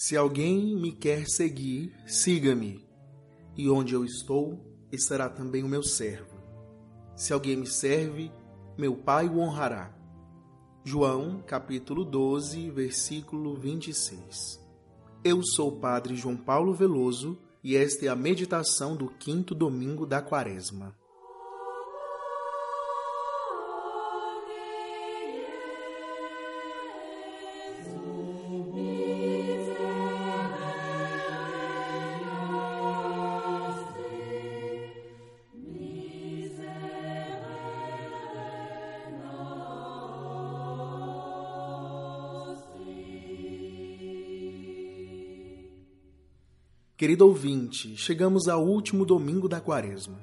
Se alguém me quer seguir, siga-me, e onde eu estou, estará também o meu servo. Se alguém me serve, meu Pai o honrará. João, capítulo 12, versículo 26. Eu sou o Padre João Paulo Veloso e esta é a meditação do quinto domingo da Quaresma. Querido ouvinte, chegamos ao último domingo da quaresma.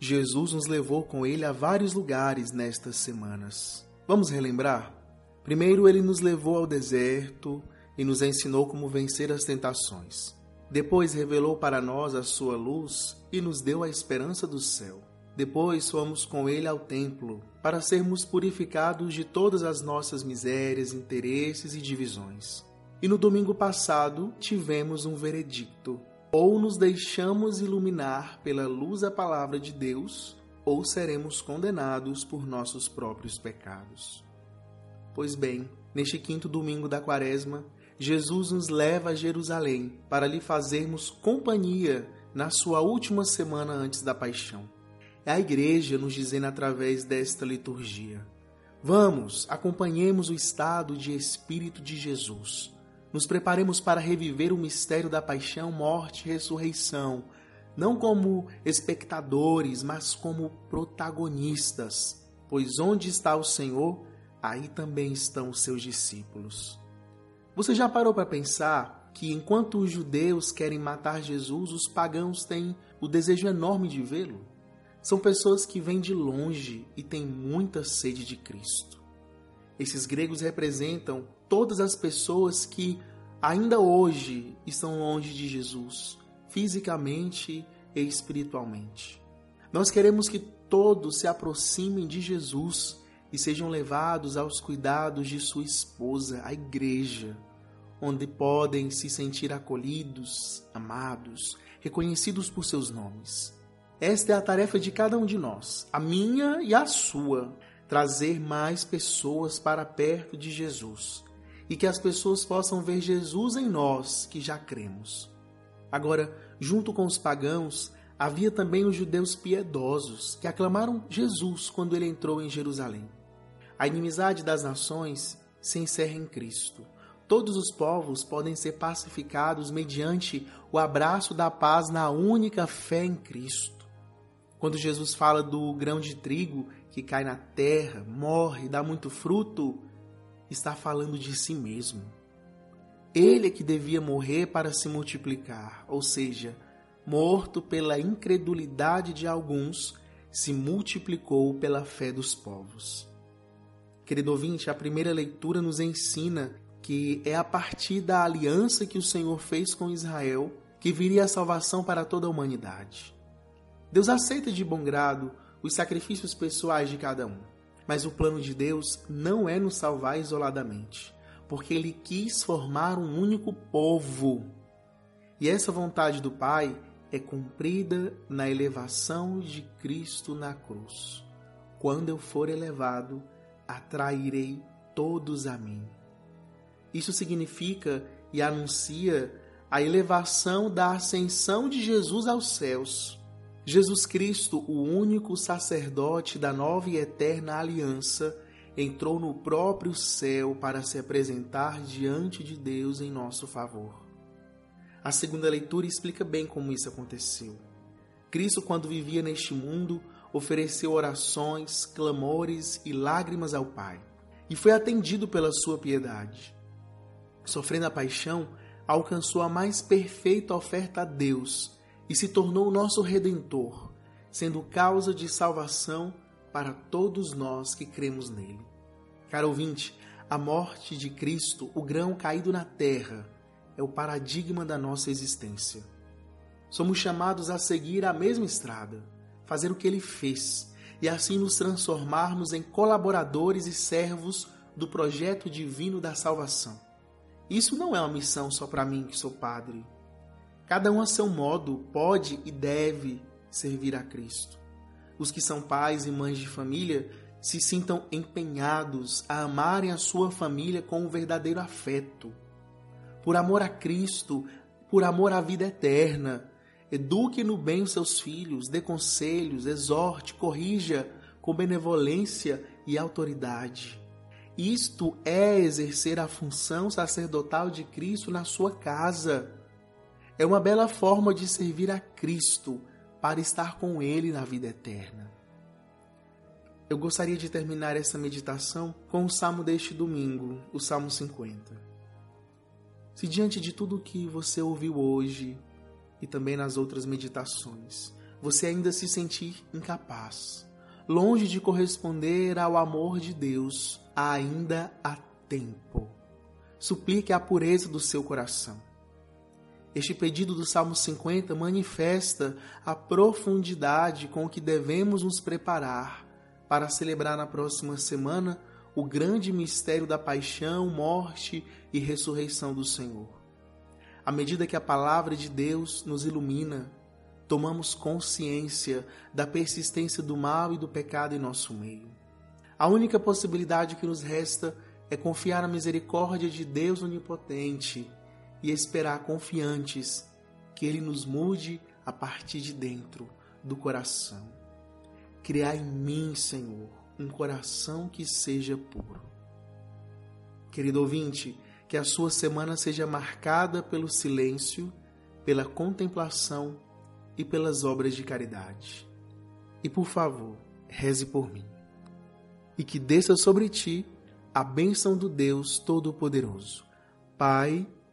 Jesus nos levou com ele a vários lugares nestas semanas. Vamos relembrar? Primeiro, ele nos levou ao deserto e nos ensinou como vencer as tentações. Depois, revelou para nós a sua luz e nos deu a esperança do céu. Depois, fomos com ele ao templo para sermos purificados de todas as nossas misérias, interesses e divisões. E no domingo passado tivemos um veredicto: ou nos deixamos iluminar pela luz da palavra de Deus, ou seremos condenados por nossos próprios pecados. Pois bem, neste quinto domingo da Quaresma, Jesus nos leva a Jerusalém para lhe fazermos companhia na sua última semana antes da paixão. É a igreja nos dizendo através desta liturgia: Vamos, acompanhemos o estado de espírito de Jesus nos preparemos para reviver o mistério da paixão, morte e ressurreição, não como espectadores, mas como protagonistas, pois onde está o Senhor, aí também estão os seus discípulos. Você já parou para pensar que enquanto os judeus querem matar Jesus, os pagãos têm o desejo enorme de vê-lo? São pessoas que vêm de longe e têm muita sede de Cristo. Esses gregos representam todas as pessoas que ainda hoje estão longe de Jesus, fisicamente e espiritualmente. Nós queremos que todos se aproximem de Jesus e sejam levados aos cuidados de sua esposa, a igreja, onde podem se sentir acolhidos, amados, reconhecidos por seus nomes. Esta é a tarefa de cada um de nós, a minha e a sua, trazer mais pessoas para perto de Jesus e que as pessoas possam ver Jesus em nós que já cremos. Agora, junto com os pagãos, havia também os judeus piedosos que aclamaram Jesus quando ele entrou em Jerusalém. A inimizade das nações se encerra em Cristo. Todos os povos podem ser pacificados mediante o abraço da paz na única fé em Cristo. Quando Jesus fala do grão de trigo que cai na terra, morre, dá muito fruto, está falando de si mesmo. Ele é que devia morrer para se multiplicar, ou seja, morto pela incredulidade de alguns, se multiplicou pela fé dos povos. Querido ouvinte, a primeira leitura nos ensina que é a partir da aliança que o Senhor fez com Israel que viria a salvação para toda a humanidade. Deus aceita de bom grado os sacrifícios pessoais de cada um. Mas o plano de Deus não é nos salvar isoladamente, porque ele quis formar um único povo. E essa vontade do Pai é cumprida na elevação de Cristo na cruz. Quando eu for elevado, atrairei todos a mim. Isso significa e anuncia a elevação da ascensão de Jesus aos céus Jesus Cristo, o único sacerdote da nova e eterna aliança, entrou no próprio céu para se apresentar diante de Deus em nosso favor. A segunda leitura explica bem como isso aconteceu. Cristo, quando vivia neste mundo, ofereceu orações, clamores e lágrimas ao Pai, e foi atendido pela sua piedade. Sofrendo a paixão, alcançou a mais perfeita oferta a Deus e se tornou nosso redentor, sendo causa de salvação para todos nós que cremos nele. Caro ouvinte, a morte de Cristo, o grão caído na terra, é o paradigma da nossa existência. Somos chamados a seguir a mesma estrada, fazer o que ele fez e assim nos transformarmos em colaboradores e servos do projeto divino da salvação. Isso não é uma missão só para mim que sou padre. Cada um a seu modo pode e deve servir a Cristo. Os que são pais e mães de família se sintam empenhados a amarem a sua família com um verdadeiro afeto. Por amor a Cristo, por amor à vida eterna, eduque no bem os seus filhos, dê conselhos, exorte, corrija com benevolência e autoridade. Isto é exercer a função sacerdotal de Cristo na sua casa. É uma bela forma de servir a Cristo para estar com Ele na vida eterna. Eu gostaria de terminar essa meditação com o salmo deste domingo, o Salmo 50. Se diante de tudo o que você ouviu hoje e também nas outras meditações, você ainda se sentir incapaz, longe de corresponder ao amor de Deus, ainda há tempo. Suplique a pureza do seu coração. Este pedido do Salmo 50 manifesta a profundidade com que devemos nos preparar para celebrar na próxima semana o grande mistério da paixão, morte e ressurreição do Senhor. À medida que a palavra de Deus nos ilumina, tomamos consciência da persistência do mal e do pecado em nosso meio. A única possibilidade que nos resta é confiar na misericórdia de Deus onipotente e esperar confiantes que Ele nos mude a partir de dentro do coração. Criar em mim, Senhor, um coração que seja puro. Querido ouvinte, que a sua semana seja marcada pelo silêncio, pela contemplação e pelas obras de caridade. E por favor, reze por mim e que desça sobre ti a bênção do Deus Todo-Poderoso, Pai